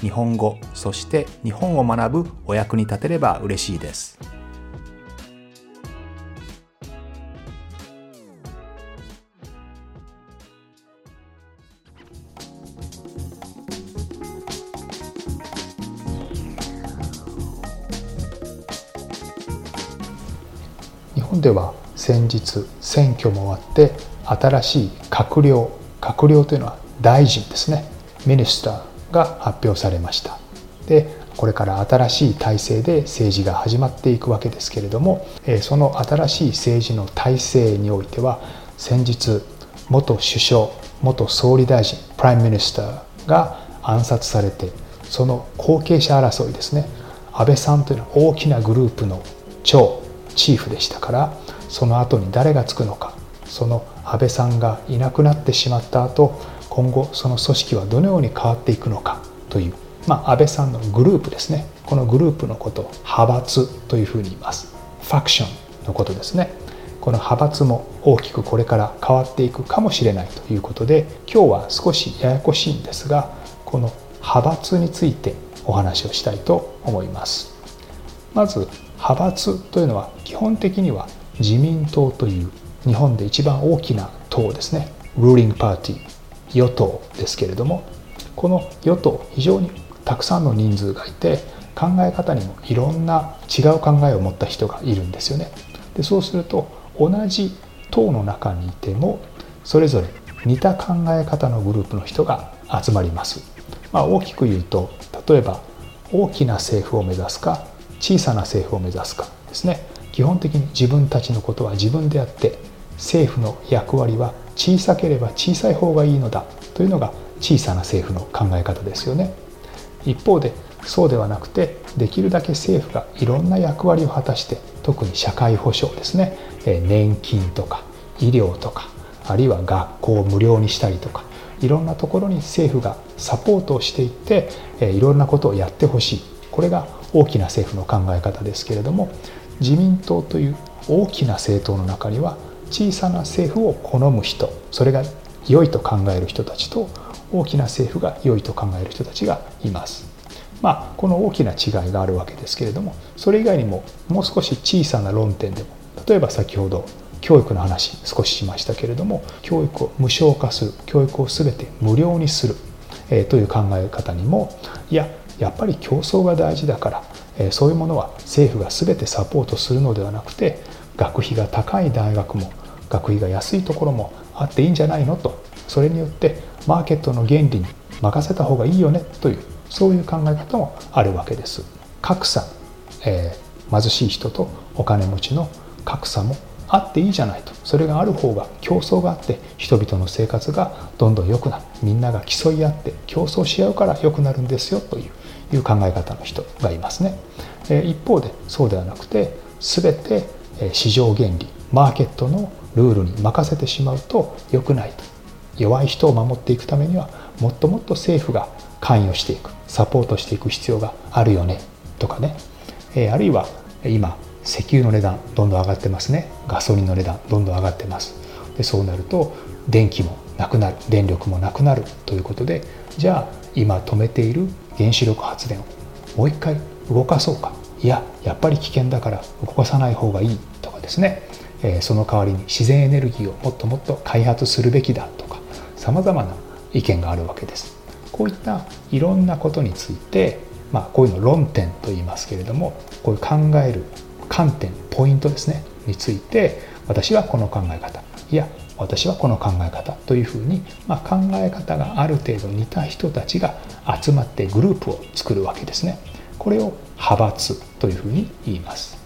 日本語そして日本を学ぶお役に立てれば嬉しいです。日本では先日選挙も終わって新しい閣僚閣僚というのは大臣ですね。 minister が発表されました。でこれから新しい体制で政治が始まっていくわけですけれどもその新しい政治の体制においては先日元首相元総理大臣 prime minister が暗殺されてその後継者争いですね安倍さんというのは大きなグループの長チーフでしたからその後に誰がつくのかその安倍さんがいなくなってしまった後今後その組織はどのように変わっていくのかという、まあ、安倍さんのグループですね。このグループのことを派閥というふうに言います。ファクションのことですね。この派閥も大きくこれから変わっていくかもしれないということで今日は少しややこしいんですがこの派閥についてお話をしたいと思います。まず派閥というのは基本的には自民党という日本で一番大きな党ですね。ルーリングパーティー与党ですけれどもこの与党非常にたくさんの人数がいて考え方にもいろんな違う考えを持った人がいるんですよね。でそうすると同じ党の中にいてもそれぞれ似た考え方のグループの人が集まります。まあ、大きく言うと例えば大きな政府を目指すか小さな政府を目指すかですね基本的に自分たちのことは自分であって政府の役割は小さければ小さい方がいいのだというのが小さな政府の考え方ですよね。一方でそうではなくてできるだけ政府がいろんな役割を果たして特に社会保障ですね。年金とか医療とかあるいは学校を無料にしたりとかいろんなところに政府がサポートをしていっていろんなことをやってほしい。これが大きな政府の考え方ですけれども自民党という大きな政党の中には小さな政府を好む人それが良いと考える人たちと大きな政府が良いと考える人たちがいます。まあ、この大きな違いがあるわけですけれどもそれ以外にももう少し小さな論点でも例えば先ほど教育の話少ししましたけれども教育を無償化する教育を全て無料にする、えー、という考え方にもいややっぱり競争が大事だから、えー、そういうものは政府が全てサポートするのではなくて学費が高い大学も学費が安いところもあっていいんじゃないのと。それによってマーケットの原理に任せた方がいいよね。というそういう考え方もあるわけです。格差、えー、貧しい人とお金持ちの格差もあっていいじゃないと。それがある方が競争があって人々の生活がどんどん良くなる。みんなが競い合って競争し合うから良くなるんですよ。といういう考え方の人がいますね、えー、一方でそうではなくて全て市場原理。マーケットのルールに任せてしまうと良くないと。弱い人を守っていくためにはもっともっと政府が関与していく。サポートしていく必要があるよね。とかね、えあるいは今石油の値段どんどん上がってますね。ガソリンの値段どんどん上がってます。でそうなると電気もなくなる。電力もなくなるということでじゃあ今止めている原子力発電をもう一回動かそうか。いややっぱり危険だから動かさない方がいい。とかですね。その代わりに自然エネルギーをもっともっと開発するべきだとかさまざまな意見があるわけです。こういったいろんなことについて、まあ、こういうの論点と言いますけれどもこういう考える観点ポイントですねについて私はこの考え方いや私はこの考え方というふうに、まあ、考え方がある程度似た人たちが集まってグループを作るわけですね。これを派閥というふうに言います。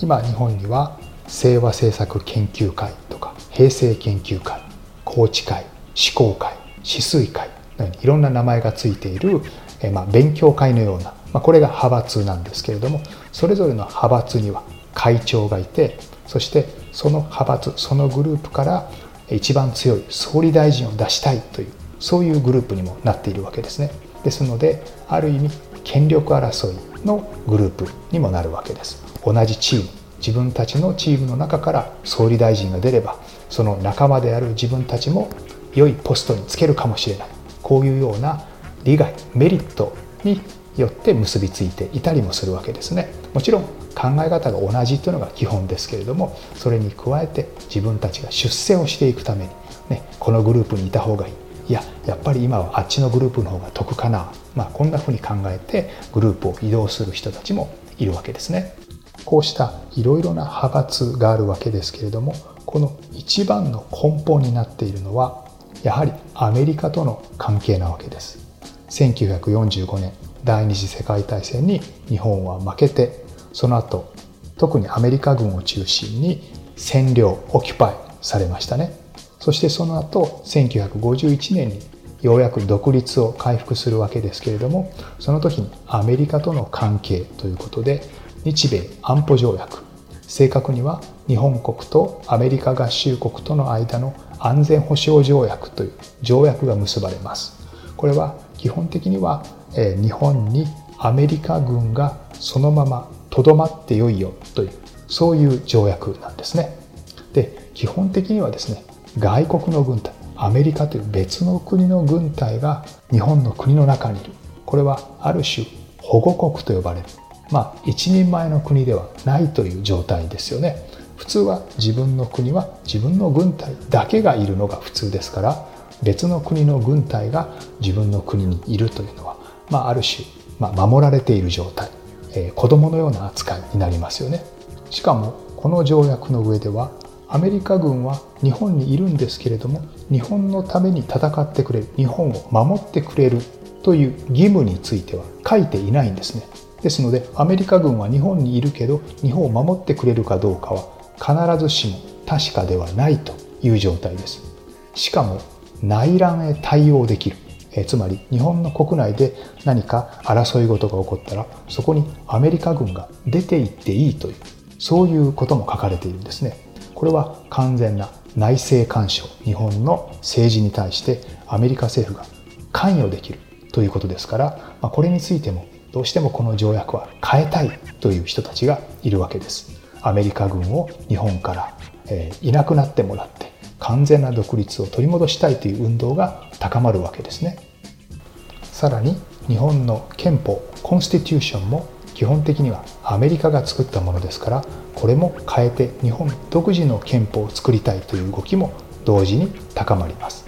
今日本には清和政策研究会とか平成研究会高知会思考会止水会のようにいろんな名前がついている、えまあ、勉強会のようなまあ、これが派閥なんですけれどもそれぞれの派閥には会長がいてそしてその派閥そのグループから一番強い総理大臣を出したいというそういうグループにもなっているわけですね。ですのである意味権力争いのグループにもなるわけです。同じチーム。自分たちのチームの中から総理大臣が出ればその仲間である自分たちも良いポストにつけるかもしれない。こういうような利害メリットによって結びついていたりもするわけですね。もちろん考え方が同じというのが基本ですけれどもそれに加えて自分たちが出世をしていくために、ね、このグループにいた方がいい。いややっぱり今はあっちのグループの方が得かな、まあ、こんなふうに考えてグループを移動する人たちもいるわけですね。こうしたいろいろな派閥があるわけですけれどもこの一番の根本になっているのはやはりアメリカとの関係なわけです。1945年第二次世界大戦に日本は負けてその後特にアメリカ軍を中心に占領オキュパイされましたね。そしてその後1951年にようやく独立を回復するわけですけれどもその時にアメリカとの関係ということで日米安保条約。正確には日本国とアメリカ合衆国との間の安全保障条約という条約が結ばれます。これは基本的には日本にアメリカ軍がそのままとどまってよいよというそういう条約なんですね。で基本的にはですね外国の軍隊アメリカという別の国の軍隊が日本の国の中にいる。これはある種保護国と呼ばれる。まあ一人前の国ではないという状態ですよね。普通は自分の国は自分の軍隊だけがいるのが普通ですから別の国の軍隊が自分の国にいるというのは、まあ、ある種、まあ、守られている状態、えー、子供のような扱いになりますよね。しかもこの条約の上ではアメリカ軍は日本にいるんですけれども日本のために戦ってくれる日本を守ってくれるという義務については書いていないんですね。ですのでアメリカ軍は日本にいるけど日本を守ってくれるかどうかは必ずしも確かではないという状態です。しかも内乱へ対応できる。えつまり日本の国内で何か争い事が起こったらそこにアメリカ軍が出て行っていいというそういうことも書かれているんですね。これは完全な内政干渉。日本の政治に対してアメリカ政府が関与できるということですから、まあ、これについてもどうしてもこの条約は変えたいという人たちがいるわけです。アメリカ軍を日本から、えいなくなってもらって完全な独立を取り戻したいという運動が高まるわけですね。さらに日本の憲法コンスティテューションも基本的にはアメリカが作ったものですからこれも変えて日本独自の憲法を作りたいという動きも同時に高まります。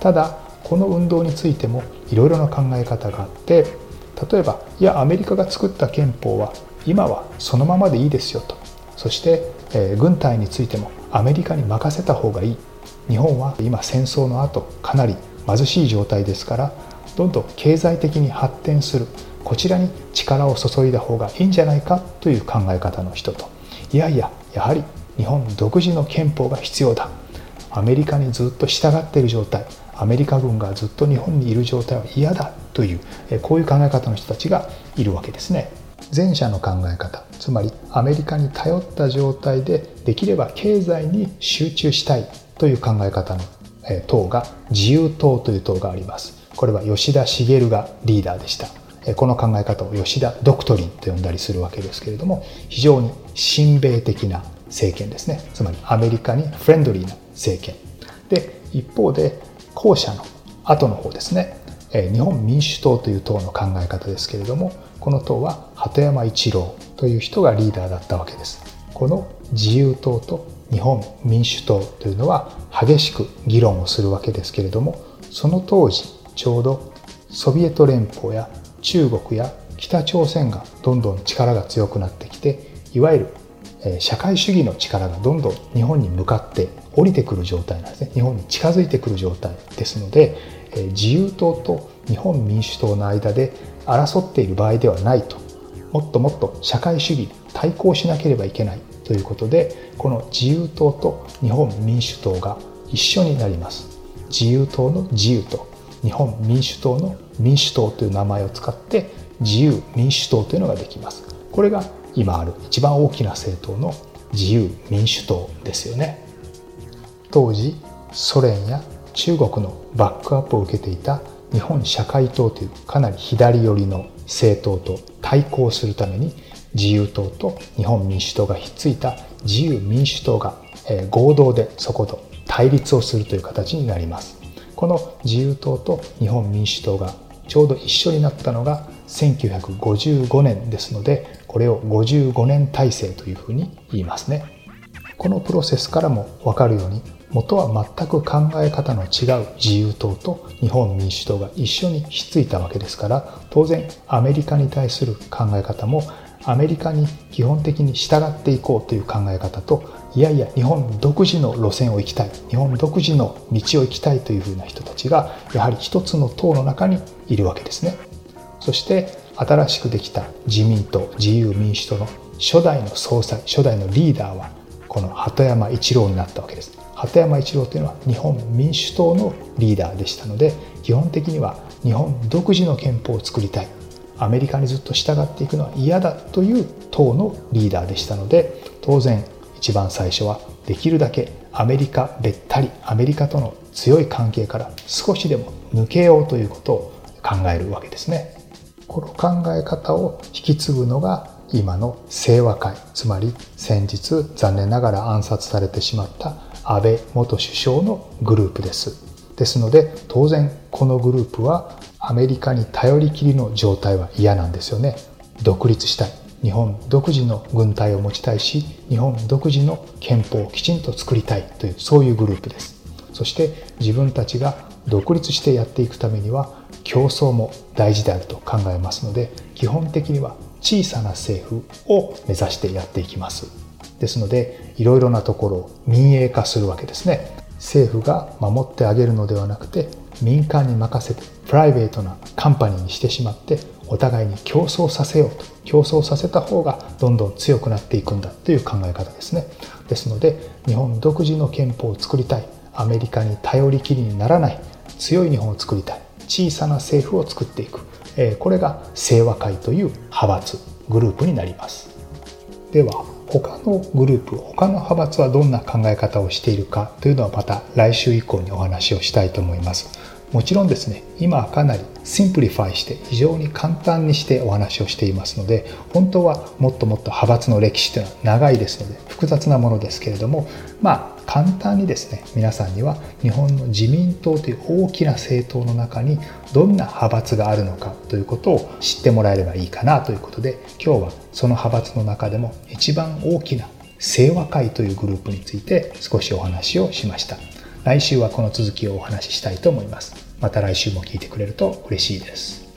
ただこの運動についてもいろいろな考え方があって例えばいやアメリカが作った憲法は今はそのままでいいですよと。そして、えー、軍隊についてもアメリカに任せた方がいい。日本は今戦争の後かなり貧しい状態ですからどんどん経済的に発展する。こちらに力を注いだ方がいいんじゃないかという考え方の人と。いやいややはり日本独自の憲法が必要だ。アメリカにずっと従っている状態。アメリカ軍がずっと日本にいる状態は嫌だ。というこういう考え方の人たちがいるわけですね。前者の考え方つまりアメリカに頼った状態でできれば経済に集中したいという考え方の党が自由党という党があります。これは吉田茂がリーダーでした。この考え方を吉田ドクトリンと呼んだりするわけですけれども非常に親米的な政権ですね。つまりアメリカにフレンドリーな政権。で一方で後者の後の方ですね。日本民主党という党の考え方ですけれどもこの党は鳩山一郎という人がリーダーだったわけです。この自由党と日本民主党というのは激しく議論をするわけですけれどもその当時ちょうどソビエト連邦や中国や北朝鮮がどんどん力が強くなってきていわゆる社会主義の力がどんどん日本に向かって降りてくる状態なんですね。日本に近づいてくる状態ですので自由党と日本民主党の間で争っている場合ではないと。もっともっと社会主義対抗しなければいけないということでこの自由党と日本民主党が一緒になります。自由党の自由と日本民主党の民主党という名前を使って自由民主党というのができます。これが今ある一番大きな政党の自由民主党ですよね。当時ソ連や中国のバックアップを受けていた日本社会党というかなり左寄りの政党と対抗するために自由党と日本民主党がひっついた自由民主党が合同でそこと対立をするという形になります。この自由党と日本民主党がちょうど一緒になったのが1955年ですのでこれを55年体制というふうに言いますね。このプロセスからも分かるように元は全く考え方の違う自由党と日本民主党が一緒にひっついたわけですから当然アメリカに対する考え方もアメリカに基本的に従っていこうという考え方といやいや日本独自の路線を行きたい日本独自の道を行きたいというふうな人たちがやはり一つの党の中にいるわけですね。そして新しくできた自民党自由民主党の初代の総裁初代のリーダーはこの鳩山一郎になったわけです鳩山一郎というのは日本民主党のリーダーでしたので基本的には日本独自の憲法を作りたいアメリカにずっと従っていくのは嫌だという党のリーダーでしたので当然一番最初はできるだけアメリカべったりアメリカとの強い関係から少しでも抜けようということを考えるわけですね。この考え方を引き継ぐのが今の清和会。つまり先日残念ながら暗殺されてしまった安倍元首相のグループです。ですので当然このグループはアメリカに頼りきりの状態は嫌なんですよね。独立したい。日本独自の軍隊を持ちたいし日本独自の憲法をきちんと作りたいというそういうグループです。そして自分たちが独立してやっていくためには競争も大事であると考えますので基本的には小さな政府を目指してやっていきます。ですのでいろいろなところを民営化するわけですね。政府が守ってあげるのではなくて民間に任せてプライベートなカンパニーにしてしまってお互いに競争させようと競争させた方がどんどん強くなっていくんだという考え方ですね。ですので日本独自の憲法を作りたい。アメリカに頼りきりにならない。強い日本を作りたい。小さな政府を作っていく。これが清和会という派閥グループになります。では他のグループ他の派閥はどんな考え方をしているかというのはまた来週以降にお話をしたいと思います。もちろんですね今はかなり simplify して非常に簡単にしてお話をしていますので本当はもっともっと派閥の歴史というのは長いですので複雑なものですけれどもまあ簡単にですね皆さんには日本の自民党という大きな政党の中にどんな派閥があるのかということを知ってもらえればいいかなということで今日はその派閥の中でも一番大きな清和会というグループについて少しお話をしました。来週はこの続きをお話ししたいと思います。また来週も聞いてくれると嬉しいです。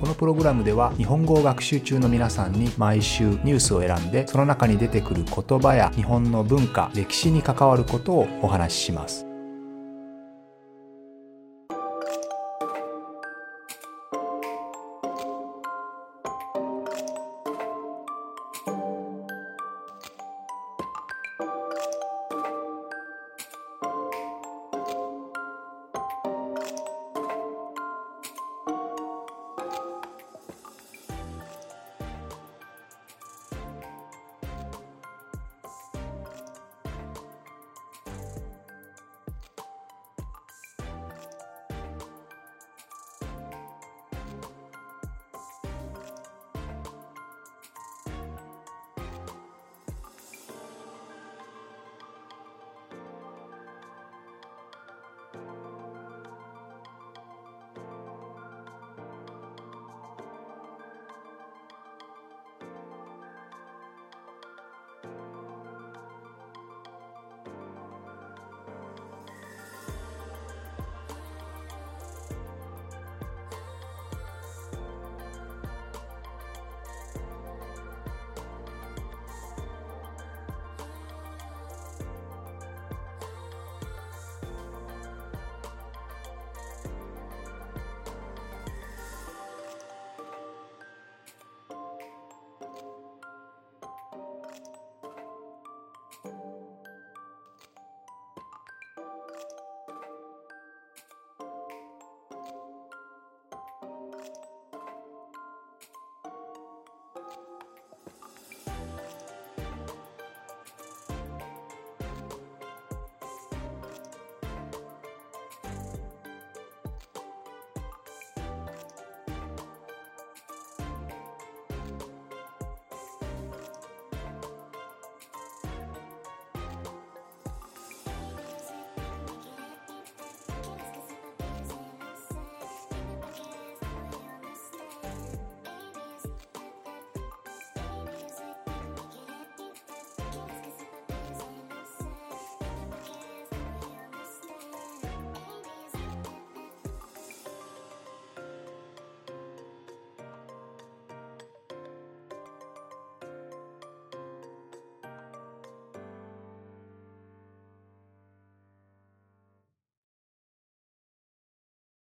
このプログラムでは日本語を学習中の皆さんに毎週ニュースを選んでその中に出てくる言葉や日本の文化歴史に関わることをお話しします。